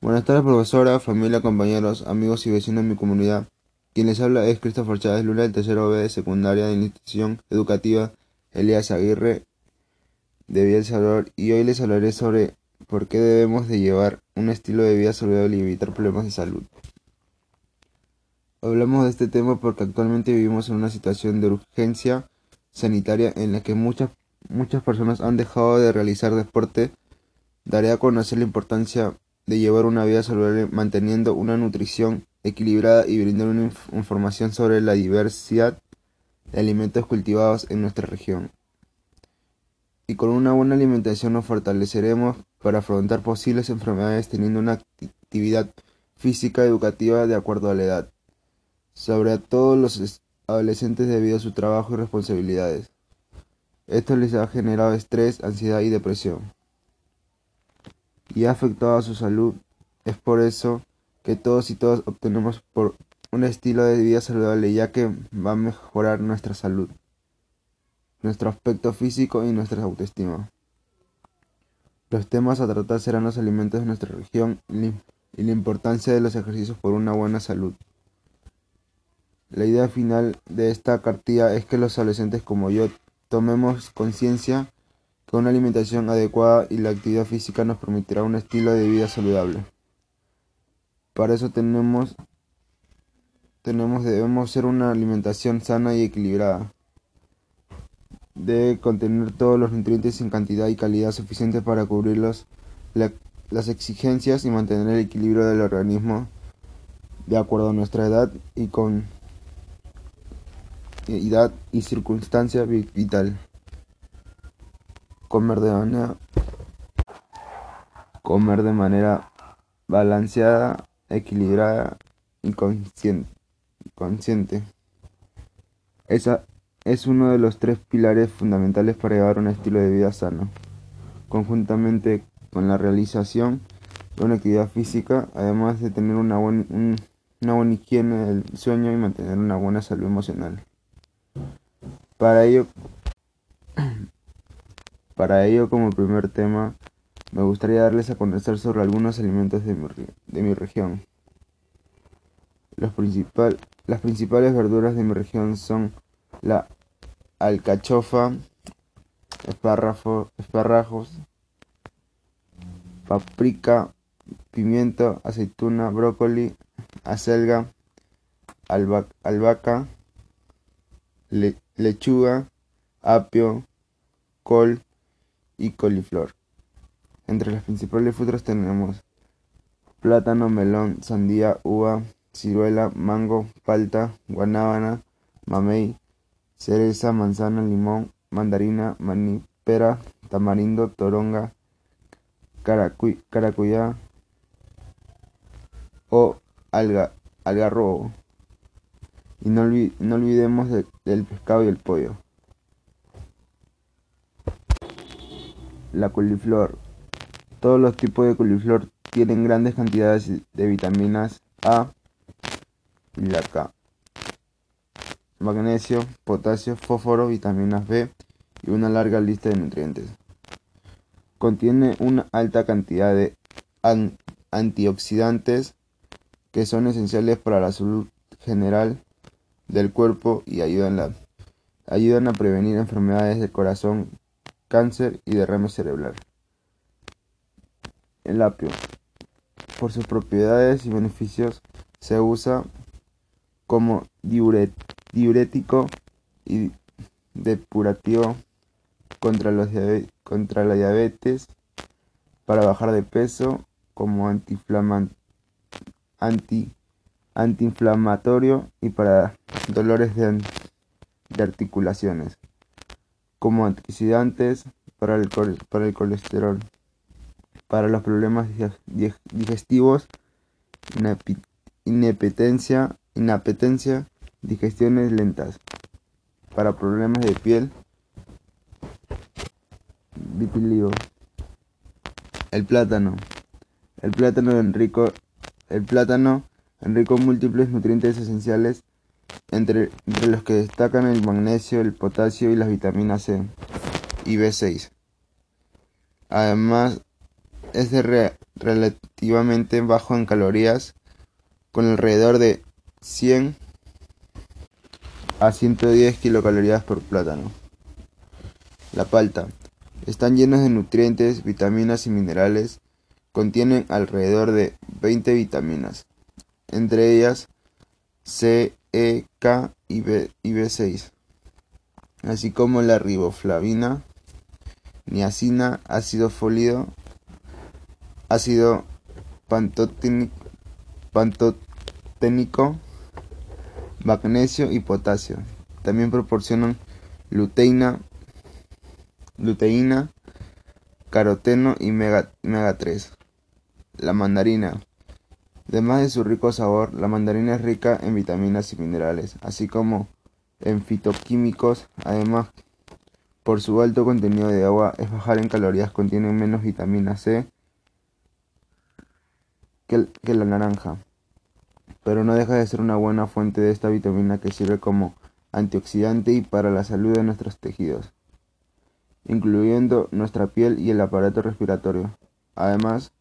Buenas tardes, profesora, familia, compañeros, amigos y vecinos de mi comunidad. Quien les habla es Christopher Chávez Lula, del tercero B de secundaria de la institución educativa Elías Aguirre de Villa El Salvador, y hoy les hablaré sobre por qué debemos de llevar un estilo de vida saludable y evitar problemas de salud. Hablamos de este tema porque actualmente vivimos en una situación de urgencia sanitaria en la que muchas, muchas personas han dejado de realizar deporte. Daré a conocer la importancia de llevar una vida saludable manteniendo una nutrición equilibrada y brindar una información sobre la diversidad de alimentos cultivados en nuestra región. Y con una buena alimentación nos fortaleceremos para afrontar posibles enfermedades teniendo una actividad física educativa de acuerdo a la edad, sobre todo los adolescentes debido a su trabajo y responsabilidades. Esto les ha generado estrés, ansiedad y depresión y ha afectado a su salud. Es por eso que todos y todas obtenemos por un estilo de vida saludable ya que va a mejorar nuestra salud, nuestro aspecto físico y nuestra autoestima. Los temas a tratar serán los alimentos de nuestra región y la importancia de los ejercicios por una buena salud. La idea final de esta cartilla es que los adolescentes como yo tomemos conciencia que una alimentación adecuada y la actividad física nos permitirá un estilo de vida saludable. Para eso tenemos, tenemos debemos ser una alimentación sana y equilibrada. Debe contener todos los nutrientes en cantidad y calidad suficiente para cubrir las exigencias y mantener el equilibrio del organismo de acuerdo a nuestra edad y con edad y circunstancia vital comer de manera comer de manera balanceada, equilibrada y consciente. Esa es uno de los tres pilares fundamentales para llevar un estilo de vida sano, conjuntamente con la realización de una actividad física, además de tener una, una buena higiene del sueño y mantener una buena salud emocional. Para ello, para ello, como primer tema, me gustaría darles a conocer sobre algunos alimentos de mi, de mi región. Los principal, las principales verduras de mi región son la alcachofa, esparrajos, paprika, pimiento, aceituna, brócoli, acelga, albahaca, lechuga, apio, col, y coliflor. Entre las principales frutas tenemos plátano, melón, sandía, uva, ciruela, mango, palta, guanábana, mamey, cereza, manzana, limón, mandarina, maní, pera, tamarindo, toronga, caracuyá o alga, algarrobo. Y no, olvidemos del pescado y el pollo. La coliflor. Todos los tipos de coliflor tienen grandes cantidades de vitaminas A y la K. Magnesio, potasio, fósforo, vitaminas B y una larga lista de nutrientes. Contiene una alta cantidad de antioxidantes que son esenciales para la salud general del cuerpo y ayudan, ayudan a prevenir enfermedades del corazón cáncer y derrame cerebral. El apio, por sus propiedades y beneficios, se usa como diurético y depurativo contra, la diabetes, para bajar de peso, como anti, antiinflamatorio y para dolores de articulaciones como antioxidantes para el, colesterol, para los problemas digestivos, inapetencia, inapetencia, digestiones lentas, para problemas de piel, vitiligo. El plátano. El plátano enrico, el plátano enrico múltiples nutrientes esenciales entre, los que destacan el magnesio, el potasio y las vitaminas C y B6. Además es relativamente bajo en calorías, con alrededor de 100 a 110 kilocalorías por plátano. La palta. Están llenos de nutrientes, vitaminas y minerales. Contienen alrededor de 20 vitaminas, entre ellas C, E, K y, B, y B6, así como la riboflavina, niacina, ácido fólido, ácido pantoténico, magnesio y potasio. También proporcionan luteína, luteína caroteno y mega, 3. La mandarina. Además de su rico sabor, la mandarina es rica en vitaminas y minerales, así como en fitoquímicos. Además, por su alto contenido de agua, es bajar en calorías, contiene menos vitamina C que, que la naranja, pero no deja de ser una buena fuente de esta vitamina que sirve como antioxidante y para la salud de nuestros tejidos, incluyendo nuestra piel y el aparato respiratorio. Además,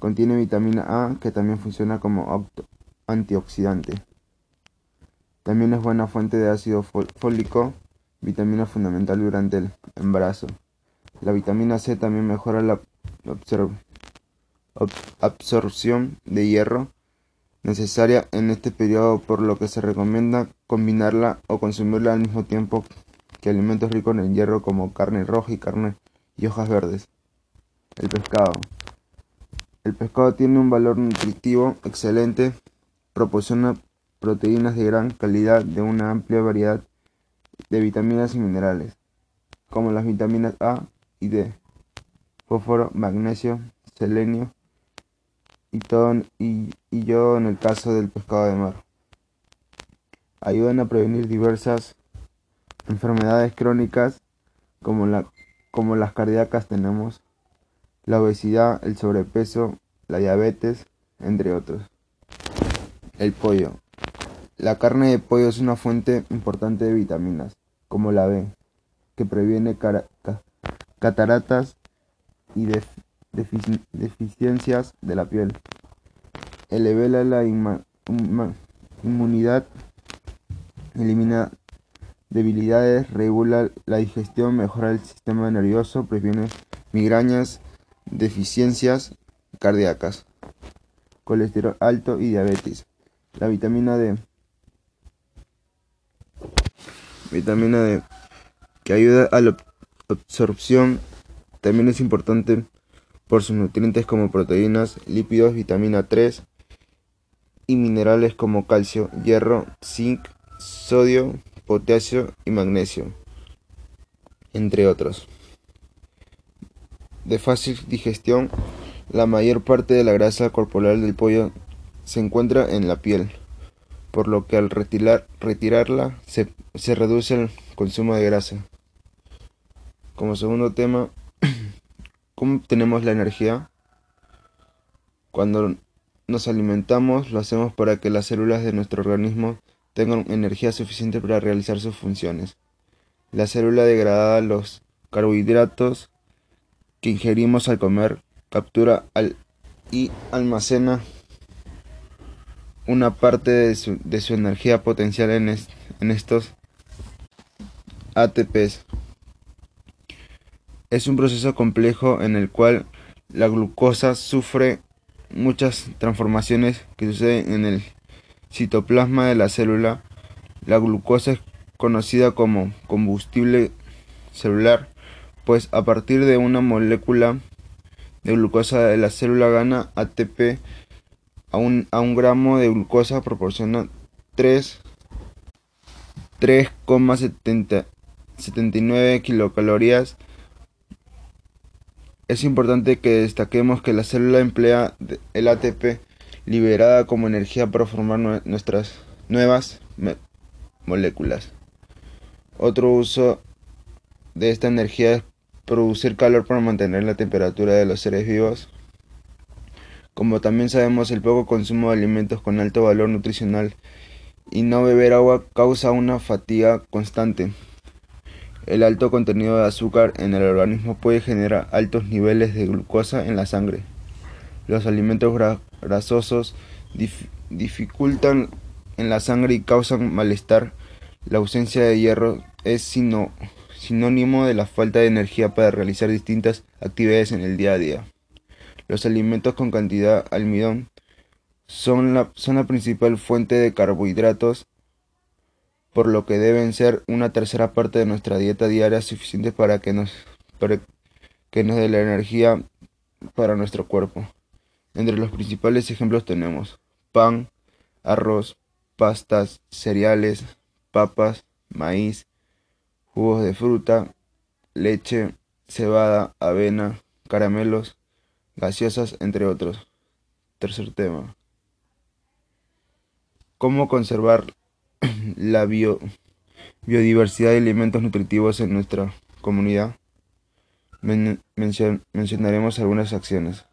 contiene vitamina A que también funciona como antioxidante. También es buena fuente de ácido fólico, vitamina fundamental durante el embarazo. La vitamina C también mejora la absorción de hierro necesaria en este periodo, por lo que se recomienda combinarla o consumirla al mismo tiempo que alimentos ricos en hierro como carne roja y carne y hojas verdes. El pescado. El pescado tiene un valor nutritivo excelente, proporciona proteínas de gran calidad de una amplia variedad de vitaminas y minerales, como las vitaminas A y D, fósforo, magnesio, selenio, y, todo, y, yo en el caso del pescado de mar. Ayudan a prevenir diversas enfermedades crónicas como, la, como las cardíacas tenemos, la obesidad, el sobrepeso, la diabetes, entre otros. El pollo. La carne de pollo es una fuente importante de vitaminas, como la B, que previene cataratas y de deficiencias de la piel. Eleva la inmunidad, elimina debilidades, regula la digestión, mejora el sistema nervioso, previene migrañas, deficiencias cardíacas, colesterol alto y diabetes. La vitamina D. Vitamina D que ayuda a la absorción también es importante por sus nutrientes como proteínas, lípidos, vitamina 3 y minerales como calcio, hierro, zinc, sodio, potasio y magnesio, entre otros. De fácil digestión, la mayor parte de la grasa corporal del pollo se encuentra en la piel, por lo que al retirar, retirarla se, se reduce el consumo de grasa. Como segundo tema, ¿Cómo obtenemos la energía? Cuando nos alimentamos, lo hacemos para que las células de nuestro organismo tengan energía suficiente para realizar sus funciones. La célula degrada los carbohidratos que ingerimos al comer, captura y almacena una parte de su, energía potencial en, en estos ATPs. Es un proceso complejo en el cual la glucosa sufre muchas transformaciones que suceden en el citoplasma de la célula. La glucosa es conocida como combustible celular, pues a partir de una molécula de glucosa la célula gana ATP a un, a un gramo de glucosa proporciona 3,79 kilocalorías es importante que destaquemos que la célula emplea el ATP liberada como energía para formar nuestras nuevas moléculas. Otro uso de esta energía es producir calor para mantener la temperatura de los seres vivos. Como también sabemos, el poco consumo de alimentos con alto valor nutricional y no beber agua causa una fatiga constante. El alto contenido de azúcar en el organismo puede generar altos niveles de glucosa en la sangre. Los alimentos grasosos dificultan en la sangre y causan malestar. La ausencia de hierro es sinónimo de la falta de energía para realizar distintas actividades en el día a día. Los alimentos con cantidad almidón son la, son la principal fuente de carbohidratos, por lo que deben ser una tercera parte de nuestra dieta diaria suficiente para que nos, para que nos dé la energía para nuestro cuerpo. Entre los principales ejemplos tenemos pan, arroz, pastas, cereales, papas, maíz, jugos de fruta, leche, cebada, avena, caramelos, gaseosas, entre otros. Tercer tema. ¿Cómo conservar la biodiversidad de alimentos nutritivos en nuestra comunidad? mencionaremos algunas acciones.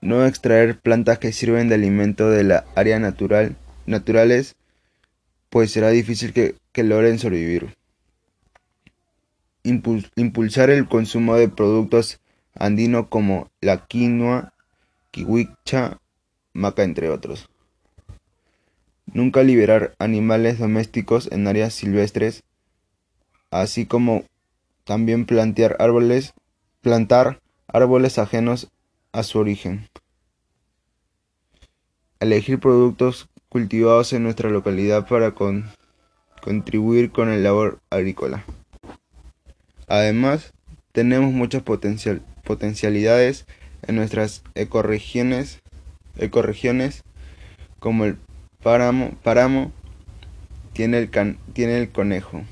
No extraer plantas que sirven de alimento de la área natural, naturales, pues será difícil que, logren sobrevivir. impulsar el consumo de productos andinos como la quinoa, kiwicha, maca, entre otros. Nunca liberar animales domésticos en áreas silvestres, así como también plantear árboles, plantar árboles ajenos a su origen. Elegir productos cultivados en nuestra localidad para contribuir con el labor agrícola. Además, tenemos muchas potencialidades en nuestras ecorregiones, ecorregiones como el páramo, páramo tiene el, tiene el conejo.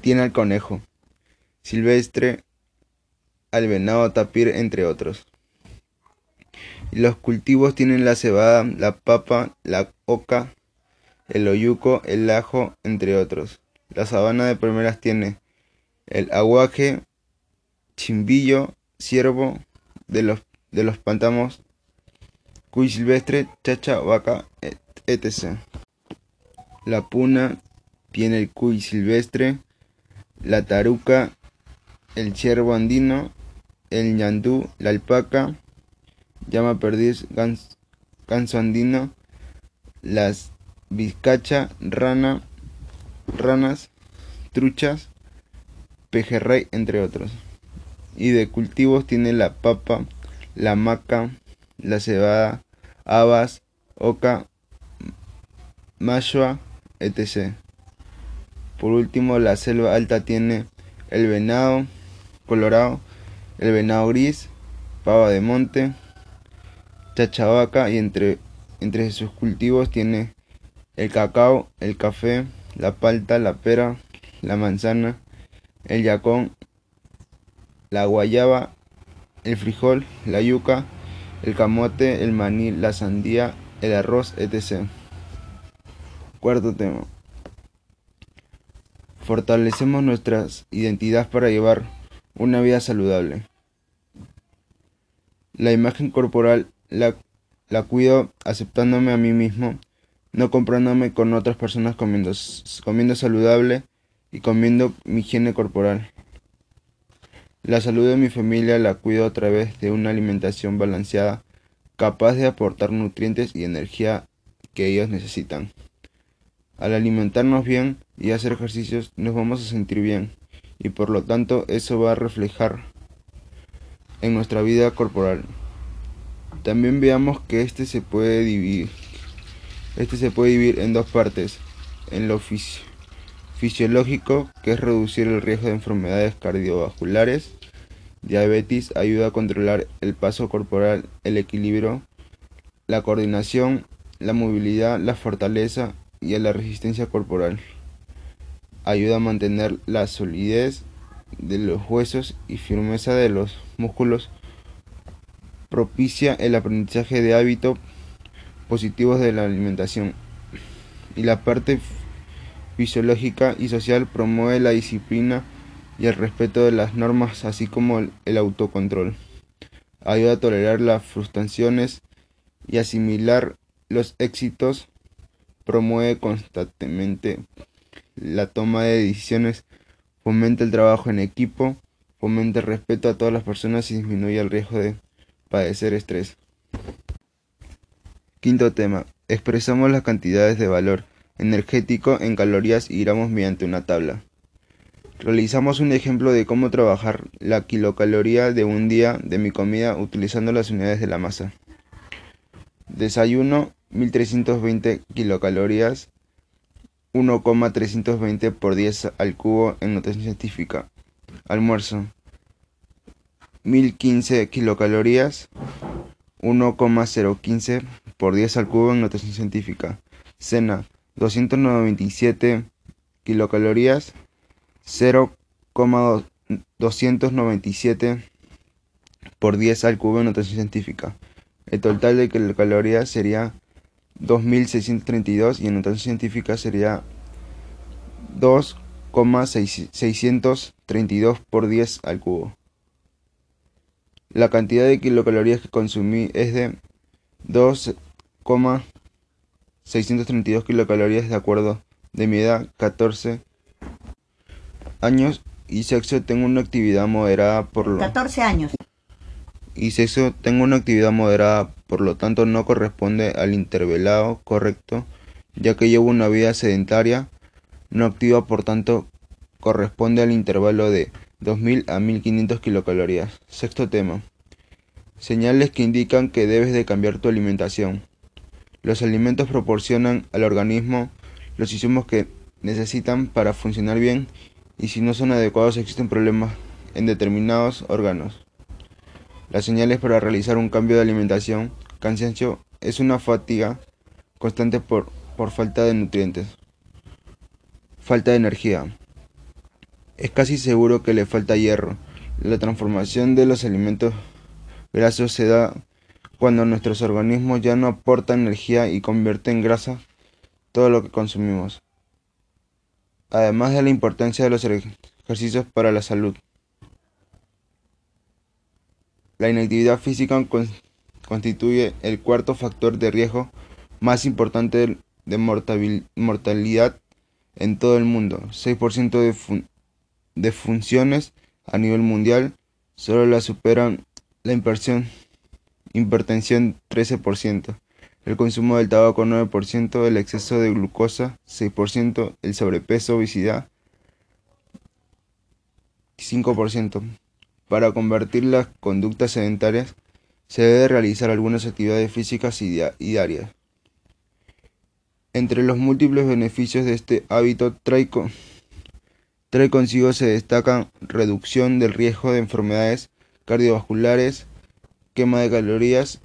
Tiene el conejo silvestre al venado tapir, entre otros. Los cultivos tienen la cebada, la papa, la oca, el oyuco, el ajo, entre otros. La sabana de primeras tiene el aguaje, chimbillo, ciervo, de los, de los pantamos, cuy silvestre, chacha, vaca, etc. La puna tiene el cuy silvestre, la taruca, el ciervo andino, el ñandú, la alpaca, llama perdiz, ganso andino, las vizcacha, rana, ranas, truchas, pejerrey, entre otros. Y de cultivos tiene la papa, la maca, la cebada, habas, oca, mashua, etc. Por último, la selva alta tiene el venado colorado, el venado gris, pava de monte, chachabaca y entre, entre sus cultivos tiene el cacao, el café, la palta, la pera, la manzana, el yacón, la guayaba, el frijol, la yuca, el camote, el maní, la sandía, el arroz, etc. Cuarto tema. Fortalecemos nuestras identidades para llevar una vida saludable. La imagen corporal la, la cuido aceptándome a mí mismo, no comprándome con otras personas comiendo, comiendo saludable y comiendo mi higiene corporal. La salud de mi familia la cuido a través de una alimentación balanceada, capaz de aportar nutrientes y energía que ellos necesitan. Al alimentarnos bien y hacer ejercicios nos vamos a sentir bien y por lo tanto eso va a reflejar en nuestra vida corporal. También veamos que este se puede dividir. Este se puede dividir en dos partes. En lo fisiológico, que es reducir el riesgo de enfermedades cardiovasculares. Diabetes ayuda a controlar el paso corporal, el equilibrio, la coordinación, la movilidad, la fortaleza y la resistencia corporal ayuda a mantener la solidez de los huesos y firmeza de los músculos, propicia el aprendizaje de hábitos positivos de la alimentación. Y la parte fisiológica y social promueve la disciplina y el respeto de las normas así como el autocontrol. Ayuda a tolerar las frustraciones y asimilar los éxitos. Promueve constantemente la toma de decisiones, fomenta el trabajo en equipo, fomenta el respeto a todas las personas y disminuye el riesgo de padecer estrés. Quinto tema. Expresamos las cantidades de valor energético en calorías y gramos mediante una tabla. Realizamos un ejemplo de cómo trabajar la kilocaloría de un día de mi comida utilizando las unidades de la masa. Desayuno 1320 kilocalorías 1,320 por 10 al cubo en notación científica. Almuerzo 1015 kilocalorías 1,015 por 10 al cubo en notación científica. Cena 297 kilocalorías 0,297 por 10 al cubo en notación científica. El total de kilocalorías sería 2632 y en notación científica sería 2,632 por 10 al cubo. La cantidad de kilocalorías que consumí es de 2,632 kilocalorías de acuerdo de mi edad 14 años y sexo tengo una actividad moderada por lo 14 años. Y sexo tengo una actividad moderada por lo tanto no corresponde al intervelado correcto ya que llevo una vida sedentaria no activa por tanto corresponde al intervalo de 2000 a 1500 kilocalorías. Sexto tema. Señales que indican que debes de cambiar tu alimentación. Los alimentos proporcionan al organismo los insumos que necesitan para funcionar bien y si no son adecuados existen problemas en determinados órganos. Las señales para realizar un cambio de alimentación, cansancio, es una fatiga constante por, por falta de nutrientes. Falta de energía. Es casi seguro que le falta hierro. La transformación de los alimentos grasos se da cuando nuestros organismos ya no aportan energía y convierten en grasa todo lo que consumimos. Además de la importancia de los ejercicios para la salud. La inactividad física constituye el cuarto factor de riesgo más importante de mortalidad en todo el mundo. 6% de, de funciones a nivel mundial solo la superan la inversión, hipertensión 13%, el consumo del tabaco 9%, el exceso de glucosa 6%, el sobrepeso, obesidad 5%. Para convertir las conductas sedentarias se debe realizar algunas actividades físicas y diarias. Entre los múltiples beneficios de este hábito trae, consigo se destacan reducción del riesgo de enfermedades cardiovasculares, quema de calorías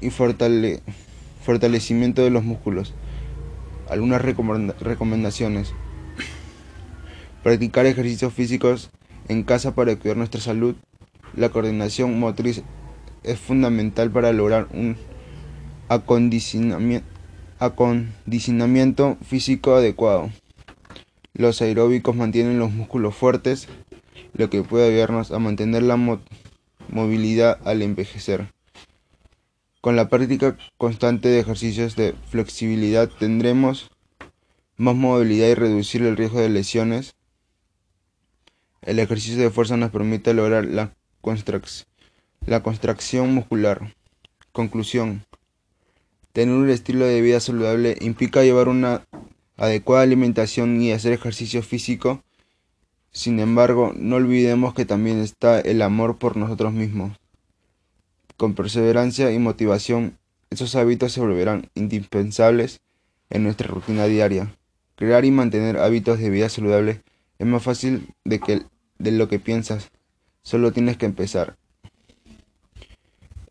y fortalecimiento de los músculos. Algunas recomendaciones. Practicar ejercicios físicos en casa para cuidar nuestra salud. La coordinación motriz es fundamental para lograr un acondicionamiento acondicionamiento físico adecuado. Los aeróbicos mantienen los músculos fuertes, lo que puede ayudarnos a mantener la movilidad al envejecer. Con la práctica constante de ejercicios de flexibilidad tendremos más movilidad y reducir el riesgo de lesiones. El ejercicio de fuerza nos permite lograr la, la contracción muscular. Conclusión. Tener un estilo de vida saludable implica llevar una adecuada alimentación y hacer ejercicio físico. Sin embargo, no olvidemos que también está el amor por nosotros mismos. Con perseverancia y motivación, esos hábitos se volverán indispensables en nuestra rutina diaria. Crear y mantener hábitos de vida saludable es más fácil de, que, de lo que piensas. Solo tienes que empezar.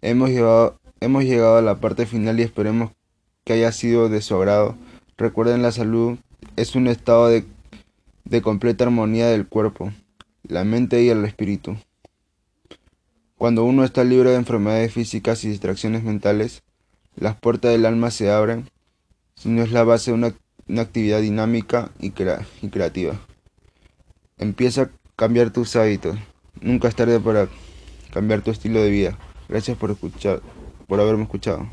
Hemos llevado Hemos llegado a la parte final y esperemos que haya sido de su agrado. Recuerden la salud es un estado de, de completa armonía del cuerpo, la mente y el espíritu. Cuando uno está libre de enfermedades físicas y distracciones mentales, las puertas del alma se abren, si no es la base de una, una actividad dinámica y, y creativa. Empieza a cambiar tus hábitos. Nunca es tarde para cambiar tu estilo de vida. Gracias por escuchar por haberme escuchado.